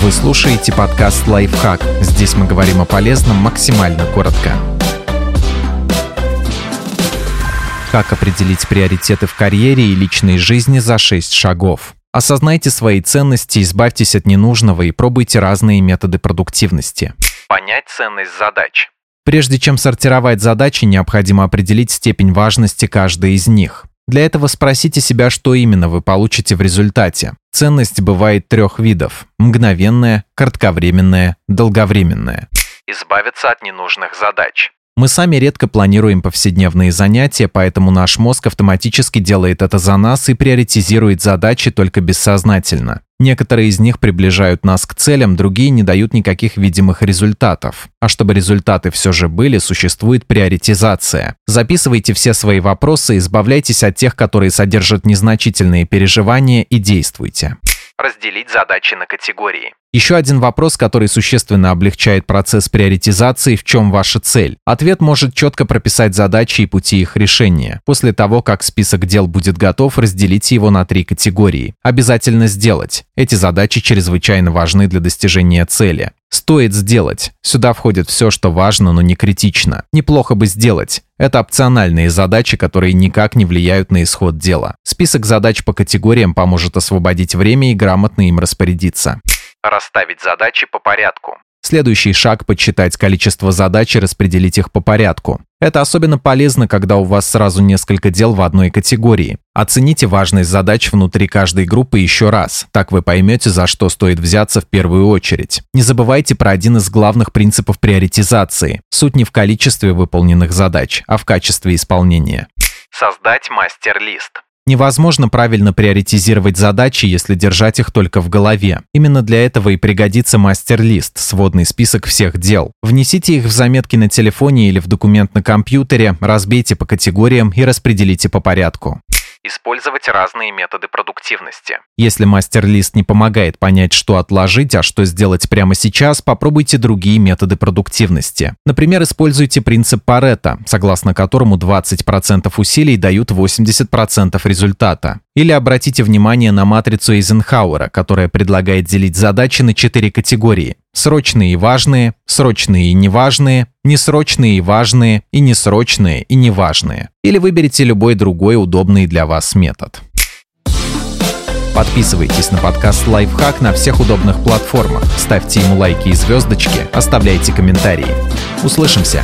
Вы слушаете подкаст «Лайфхак». Здесь мы говорим о полезном максимально коротко. Как определить приоритеты в карьере и личной жизни за 6 шагов? Осознайте свои ценности, избавьтесь от ненужного и пробуйте разные методы продуктивности. Понять ценность задач. Прежде чем сортировать задачи, необходимо определить степень важности каждой из них. Для этого спросите себя, что именно вы получите в результате. Ценность бывает трех видов – мгновенная, кратковременная, долговременная. Избавиться от ненужных задач. Мы сами редко планируем повседневные занятия, поэтому наш мозг автоматически делает это за нас и приоритизирует задачи только бессознательно. Некоторые из них приближают нас к целям, другие не дают никаких видимых результатов. А чтобы результаты все же были, существует приоритизация. Записывайте все свои вопросы, избавляйтесь от тех, которые содержат незначительные переживания и действуйте. Разделить задачи на категории. Еще один вопрос, который существенно облегчает процесс приоритизации, в чем ваша цель. Ответ может четко прописать задачи и пути их решения. После того, как список дел будет готов, разделите его на три категории. Обязательно сделать. Эти задачи чрезвычайно важны для достижения цели. Стоит сделать. Сюда входит все, что важно, но не критично. Неплохо бы сделать. Это опциональные задачи, которые никак не влияют на исход дела. Список задач по категориям поможет освободить время и грамотно им распорядиться. Расставить задачи по порядку. Следующий шаг – подсчитать количество задач и распределить их по порядку. Это особенно полезно, когда у вас сразу несколько дел в одной категории. Оцените важность задач внутри каждой группы еще раз. Так вы поймете, за что стоит взяться в первую очередь. Не забывайте про один из главных принципов приоритизации. Суть не в количестве выполненных задач, а в качестве исполнения. Создать мастер-лист. Невозможно правильно приоритизировать задачи, если держать их только в голове. Именно для этого и пригодится мастер-лист, сводный список всех дел. Внесите их в заметки на телефоне или в документ на компьютере, разбейте по категориям и распределите по порядку. Использовать разные методы продуктивности. Если мастер-лист не помогает понять, что отложить, а что сделать прямо сейчас, попробуйте другие методы продуктивности. Например, используйте принцип Паретта, согласно которому 20% усилий дают 80% результата. Или обратите внимание на матрицу Эйзенхауэра, которая предлагает делить задачи на четыре категории. Срочные и важные, срочные и неважные, несрочные и важные, и несрочные и неважные. Или выберите любой другой удобный для вас метод. Подписывайтесь на подкаст «Лайфхак» на всех удобных платформах, ставьте ему лайки и звездочки, оставляйте комментарии. Услышимся!